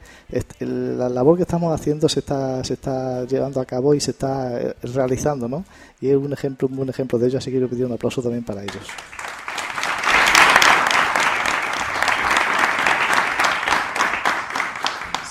la labor que estamos haciendo se está, se está llevando a cabo y se está eh, realizando, ¿no? Y es un ejemplo, un buen ejemplo de ello, así que quiero pedir un aplauso también para ellos.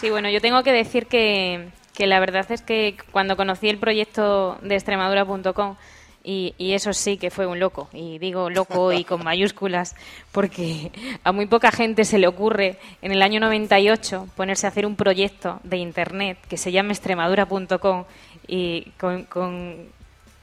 Sí, bueno, yo tengo que decir que, que la verdad es que cuando conocí el proyecto de extremadura.com, y, y eso sí que fue un loco, y digo loco y con mayúsculas, porque a muy poca gente se le ocurre en el año 98 ponerse a hacer un proyecto de Internet que se llama extremadura.com y con, con,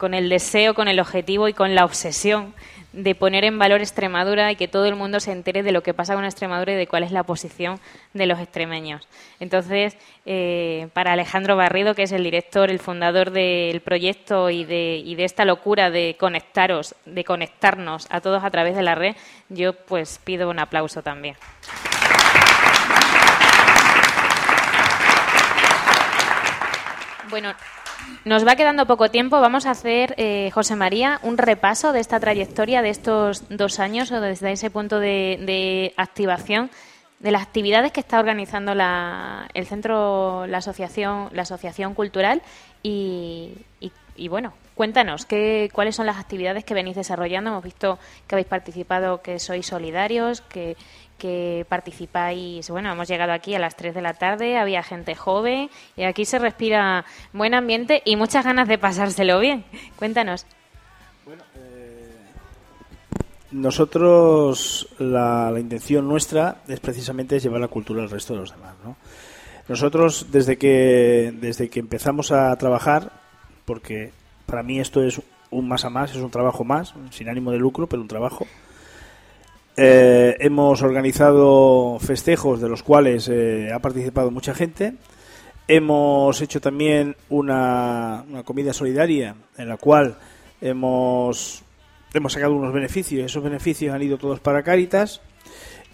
con el deseo, con el objetivo y con la obsesión de poner en valor Extremadura y que todo el mundo se entere de lo que pasa con Extremadura y de cuál es la posición de los extremeños. Entonces, eh, para Alejandro Barrido, que es el director, el fundador del proyecto y de, y de esta locura de conectaros, de conectarnos a todos a través de la red, yo pues pido un aplauso también. Bueno, nos va quedando poco tiempo. Vamos a hacer, eh, José María, un repaso de esta trayectoria de estos dos años o desde ese punto de, de activación de las actividades que está organizando la, el centro, la asociación, la asociación cultural y, y- bueno, cuéntanos qué, cuáles son las actividades que venís desarrollando. Hemos visto que habéis participado, que sois solidarios, que, que participáis. Bueno, hemos llegado aquí a las 3 de la tarde, había gente joven y aquí se respira buen ambiente y muchas ganas de pasárselo bien. Cuéntanos. Nosotros, la, la intención nuestra es precisamente llevar la cultura al resto de los demás. ¿no? Nosotros, desde que, desde que empezamos a trabajar, porque para mí esto es un más a más, es un trabajo más, sin ánimo de lucro, pero un trabajo. Eh, hemos organizado festejos de los cuales eh, ha participado mucha gente. Hemos hecho también una, una comida solidaria en la cual hemos, hemos sacado unos beneficios. Esos beneficios han ido todos para Cáritas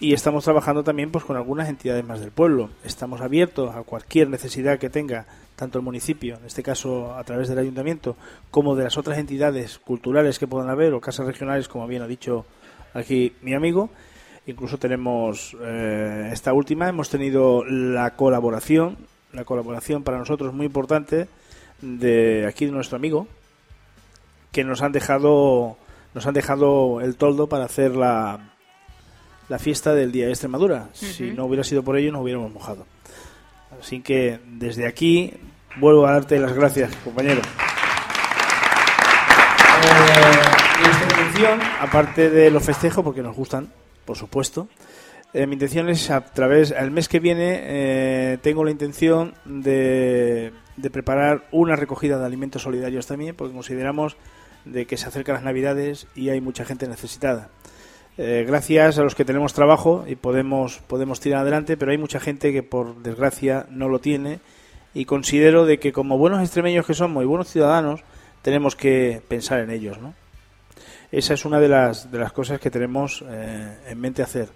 y estamos trabajando también pues con algunas entidades más del pueblo. Estamos abiertos a cualquier necesidad que tenga tanto el municipio, en este caso a través del ayuntamiento, como de las otras entidades culturales que puedan haber o casas regionales, como bien ha dicho aquí mi amigo. Incluso tenemos eh, esta última, hemos tenido la colaboración, la colaboración para nosotros muy importante de aquí de nuestro amigo, que nos han dejado nos han dejado el toldo para hacer la, la fiesta del Día de Extremadura. Si no hubiera sido por ello, nos hubiéramos mojado. Así que desde aquí vuelvo a darte las gracias, compañero. Eh, nuestra intención, aparte de los festejos, porque nos gustan, por supuesto, eh, mi intención es a través, el mes que viene, eh, tengo la intención de, de preparar una recogida de alimentos solidarios también, porque consideramos de que se acercan las Navidades y hay mucha gente necesitada. Eh, gracias a los que tenemos trabajo y podemos, podemos tirar adelante, pero hay mucha gente que por desgracia no lo tiene y considero de que como buenos extremeños que somos y buenos ciudadanos tenemos que pensar en ellos, ¿no? Esa es una de las, de las cosas que tenemos eh, en mente hacer.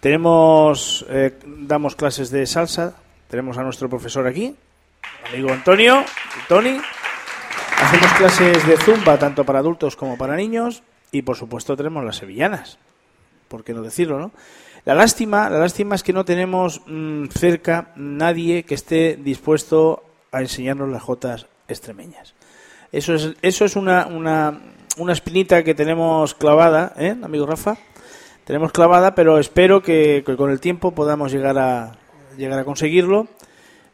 Tenemos, eh, damos clases de salsa, tenemos a nuestro profesor aquí, amigo Antonio, Tony. Hacemos clases de zumba tanto para adultos como para niños y por supuesto tenemos las sevillanas. ¿Por qué no decirlo, no? La lástima, la lástima es que no tenemos mm, cerca nadie que esté dispuesto a enseñarnos las jotas extremeñas. Eso es, eso es una, una, una espinita que tenemos clavada, ¿eh, amigo Rafa? Tenemos clavada, pero espero que, que con el tiempo podamos llegar a llegar a conseguirlo.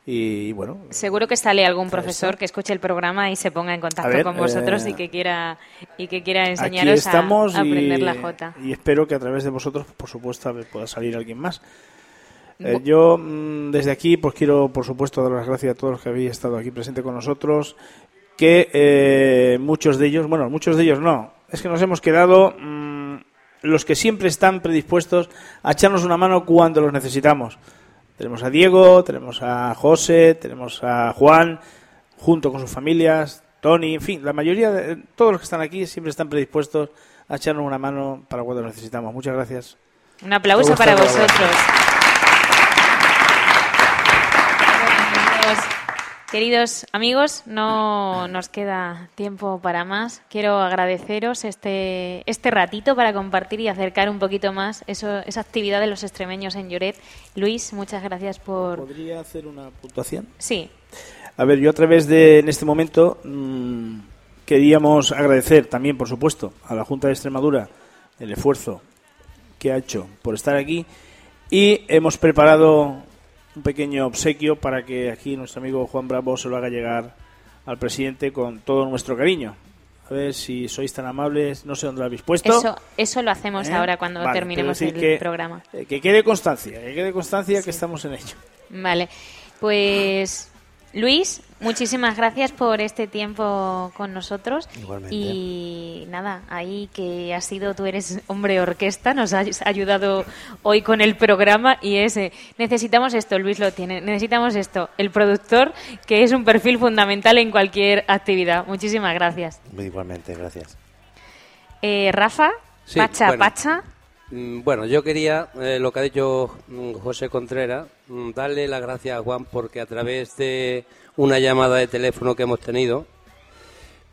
Y bueno, Seguro que sale algún profesor que escuche el programa y se ponga en contacto ver, con vosotros eh, y que quiera y que quiera enseñaros a- estamos a, aprender y, la jota. y espero que a través de vosotros, por supuesto, pueda salir alguien más. Eh, yo mm, desde aquí pues quiero por supuesto dar las gracias a todos los que habéis estado aquí presentes con nosotros que eh, muchos de ellos bueno muchos de ellos no. Es que nos hemos quedado mm, los que siempre están predispuestos a echarnos una mano cuando los necesitamos. Tenemos a Diego tenemos a José tenemos a Juan junto con sus familias Tony en fin la mayoría de todos los que están aquí siempre están predispuestos a echarnos una mano para cuando lo necesitamos. Muchas gracias. Un aplauso para vosotros. Queridos amigos, no nos queda tiempo para más. Quiero agradeceros este, este ratito para compartir y acercar un poquito más eso, esa actividad de los extremeños en Lloret. Luis, muchas gracias por... ¿Podría hacer una puntuación? Sí, A ver, yo a través de, en este momento, mm, queríamos agradecer también, por supuesto, a la Junta de Extremadura el esfuerzo que ha hecho por estar aquí y hemos preparado un pequeño obsequio para que aquí nuestro amigo Juan Bravo se lo haga llegar al presidente con todo nuestro cariño. A ver si sois tan amables, no sé dónde lo habéis puesto. eso, eso lo hacemos ¿Eh? ahora cuando Vale, terminemos el que- programa. eh, que quede constancia, que quede constancia que estamos en ello. Vale, pues Luis, muchísimas gracias por este tiempo con nosotros. Igualmente. Y nada, ahí que has sido, tú eres hombre orquesta, nos has ayudado hoy con el programa y ese, necesitamos esto, Luis lo tiene, necesitamos esto, el productor, que es un perfil fundamental en cualquier actividad. Muchísimas gracias. Igualmente, gracias. Eh, Rafa, Sí, Pacha, bueno. Pacha. Mm, Bueno, yo quería, eh, lo que ha dicho mm, José Contreras, mm, darle las gracias a Juan porque a través de una llamada de teléfono que hemos tenido,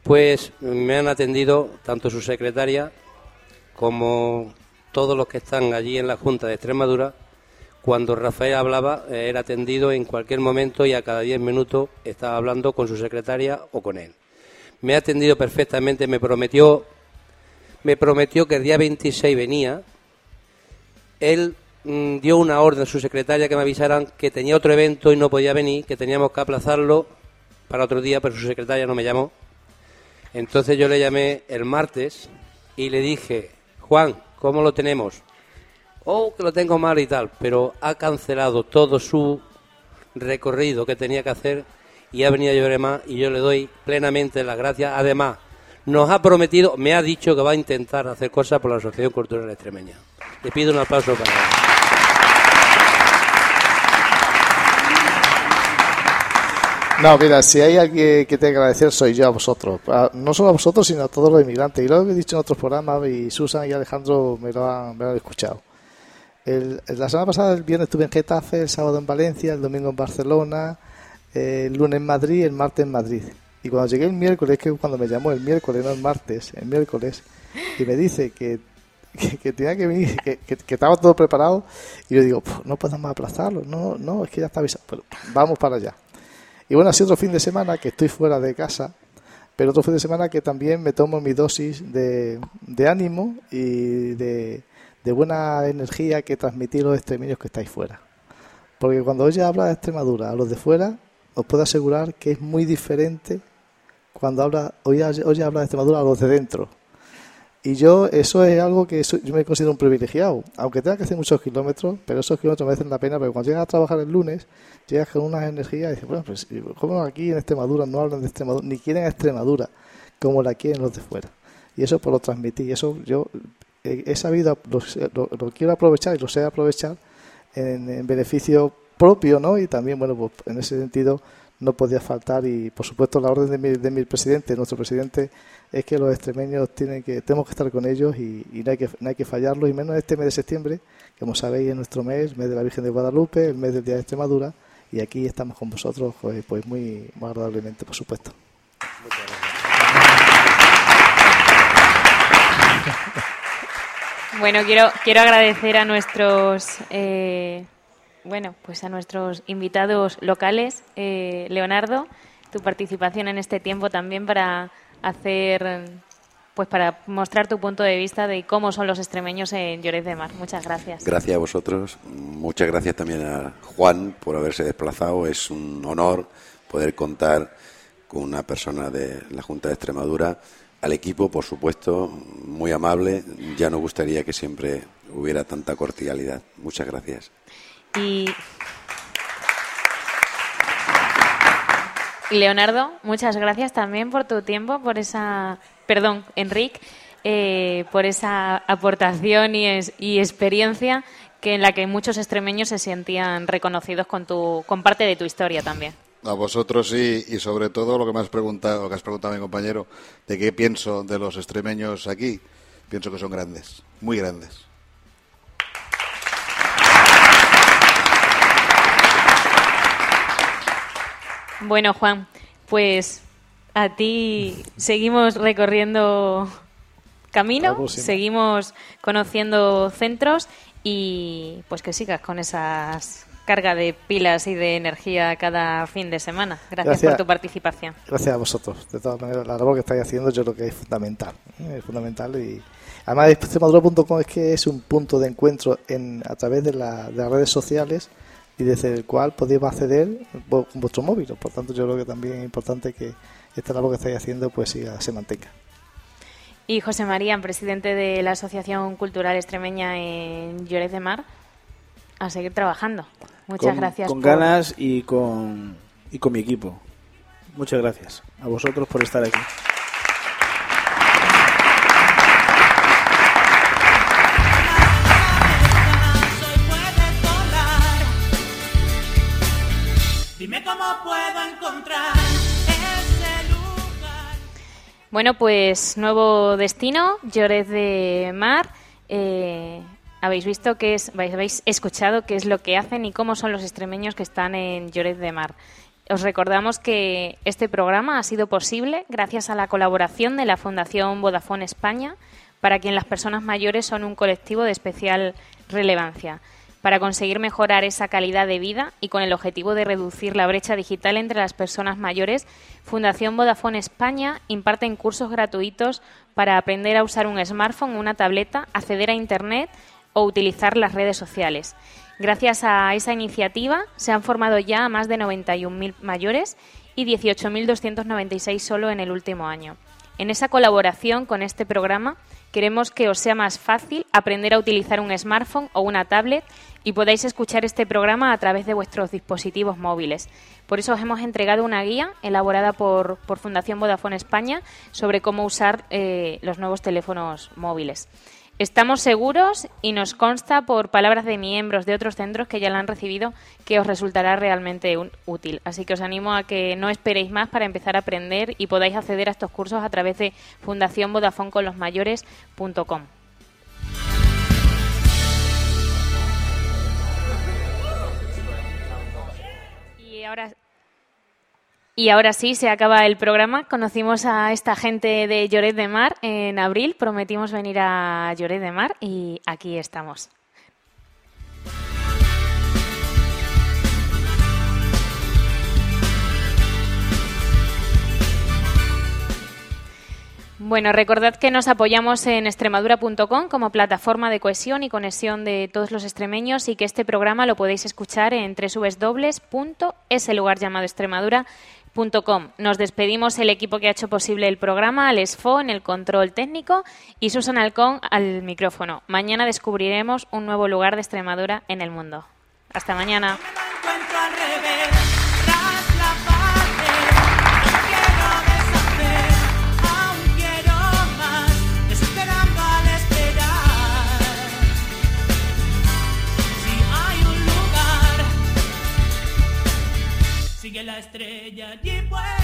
pues me han atendido tanto su secretaria como todos los que están allí en la Junta de Extremadura. Cuando Rafael hablaba, eh, era atendido en cualquier momento y a cada 10 minutos estaba hablando con su secretaria o con él. Me ha atendido perfectamente, me prometió, me prometió que el día 26 venía, él mm, dio una orden a su secretaria que me avisaran que tenía otro evento y no podía venir, que teníamos que aplazarlo para otro día, pero su secretaria no me llamó. Entonces yo le llamé el martes y le dije, Juan, ¿cómo lo tenemos? Oh, que lo tengo mal y tal, pero ha cancelado todo su recorrido que tenía que hacer y ha venido a llorar más y yo le doy plenamente las gracias. Además, nos ha prometido, me ha dicho que va a intentar hacer cosas por la Asociación Cultural Extremeña. Le pido un aplauso para él. No, mira, si hay alguien que que agradecer soy yo a vosotros. No solo a vosotros, sino a todos los inmigrantes. Y lo he dicho en otros programas y Susan y Alejandro me lo han, me lo escuchado. La semana pasada, el viernes estuve en Getafe, el sábado en Valencia, el domingo en Barcelona, el lunes en Madrid, el martes en Madrid. Y cuando llegué el miércoles, que cuando me llamó el miércoles, no el martes, el miércoles, y me dice que, que, tenía que venir, que, que- estaba todo preparado, y yo digo, "Puf, no podemos aplazarlo, no, no, es que ya está avisado, pero vamos para allá. Y bueno, sido otro fin de semana que estoy fuera de casa, pero otro fin de semana que también me tomo mi dosis de, de ánimo y de, de buena energía que transmitir los extremeños que estáis fuera. Porque cuando oye hablar de Extremadura a los de fuera, os puedo asegurar que es muy diferente cuando habla, oye hablar de Extremadura a los de dentro. Y yo, eso es algo que yo me considero un privilegiado. Aunque tenga que hacer muchos kilómetros, pero esos kilómetros merecen la pena, porque cuando llegas a trabajar el lunes, llegas con unas energías y dices, bueno, pues ¿cómo aquí en Extremadura no hablan de Extremadura, ni quieren a Extremadura como la quieren los de fuera? Y eso por lo transmití, y eso yo eh, he sabido, lo, lo- lo quiero aprovechar y lo sé aprovechar en, en beneficio propio, ¿no? Y también, bueno, pues en ese sentido no podía faltar y por supuesto la orden de mi, de mi presidente, nuestro presidente, es que los extremeños tienen que, tenemos que estar con ellos y, no, hay que, no hay que fallarlo y menos este mes de septiembre, que como sabéis es nuestro mes, mes de la Virgen de Guadalupe, el mes del Día de Extremadura y aquí estamos con vosotros pues, pues muy, muy agradablemente, por supuesto. Bueno, quiero, quiero agradecer a nuestros eh, bueno, pues a nuestros invitados locales, eh, Leonardo, tu participación en este tiempo también para hacer pues para mostrar tu punto de vista de cómo son los extremeños en Lloret de Mar. Muchas gracias. Gracias a vosotros. Muchas gracias también a Juan por haberse desplazado. Es un honor poder contar con una persona de la Junta de Extremadura. Al equipo, por supuesto, muy amable. Ya nos gustaría que siempre hubiera tanta cordialidad. Muchas gracias. Y Leonardo, muchas gracias también por tu tiempo, por esa, perdón, Enrique, eh, por esa aportación y, experiencia que en la que muchos extremeños se sentían reconocidos con tu, con parte de tu historia también. A vosotros sí, y sobre todo lo que me has preguntado, lo que has preguntado mi compañero, de qué pienso de los extremeños aquí. Pienso que son grandes, muy grandes. Bueno, Juan, pues a ti seguimos recorriendo camino, seguimos conociendo centros y pues que sigas con esas carga de pilas y de energía cada fin de semana. Gracias, Gracias. por tu participación. Gracias a vosotros. De todas maneras, la labor que estáis haciendo yo creo que es fundamental. ¿eh? Es fundamental y además extremadura.com es que es un punto de encuentro en, a través de, la- de las redes sociales y desde el cual podéis acceder con vuestro móvil. Por tanto, yo creo que también es importante que esta labor que estáis haciendo pues siga, se mantenga. Y José María, presidente de la Asociación Cultural Extremeña en Lloret de Mar, a seguir trabajando. Muchas con, gracias. Con por- ganas y con, y con mi equipo. Muchas gracias a vosotros por estar aquí. Bueno, pues nuevo destino, Lloret de Mar. Eh, habéis visto que es, habéis escuchado qué es lo que hacen y cómo son los extremeños que están en Lloret de Mar. Os recordamos que este programa ha sido posible gracias a la colaboración de la Fundación Vodafone España, para quien las personas mayores son un colectivo de especial relevancia, para conseguir mejorar esa calidad de vida y con el objetivo de reducir la brecha digital entre las personas mayores, Fundación Vodafone España imparte cursos gratuitos para aprender a usar un smartphone, una tableta, acceder a Internet o utilizar las redes sociales. Gracias a esa iniciativa se han formado ya más de 91.000 mayores y 18.296 solo en el último año. En esa colaboración con este programa queremos que os sea más fácil aprender a utilizar un smartphone o una tablet y podáis escuchar este programa a través de vuestros dispositivos móviles. Por eso os hemos entregado una guía elaborada por, por Fundación Vodafone España sobre cómo usar eh, los nuevos teléfonos móviles. Estamos seguros y nos consta por palabras de miembros de otros centros que ya la han recibido que os resultará realmente útil. Así que os animo a que no esperéis más para empezar a aprender y podáis acceder a estos cursos a través de Fundación y ahora sí, se acaba el programa. Conocimos a esta gente de Lloret de Mar en abril. Prometimos venir a Lloret de Mar y aquí estamos. Bueno, recordad que nos apoyamos en extremadura.com como plataforma de cohesión y conexión de todos los extremeños y que este programa lo podéis escuchar en www.ese lugar llamado extremadura.com. Nos despedimos el equipo que ha hecho posible el programa, Alex Fo en el control técnico y Susan Alcón al micrófono. Mañana descubriremos un nuevo lugar de Extremadura en el mundo. Hasta mañana. Sigue la estrella allí puesta.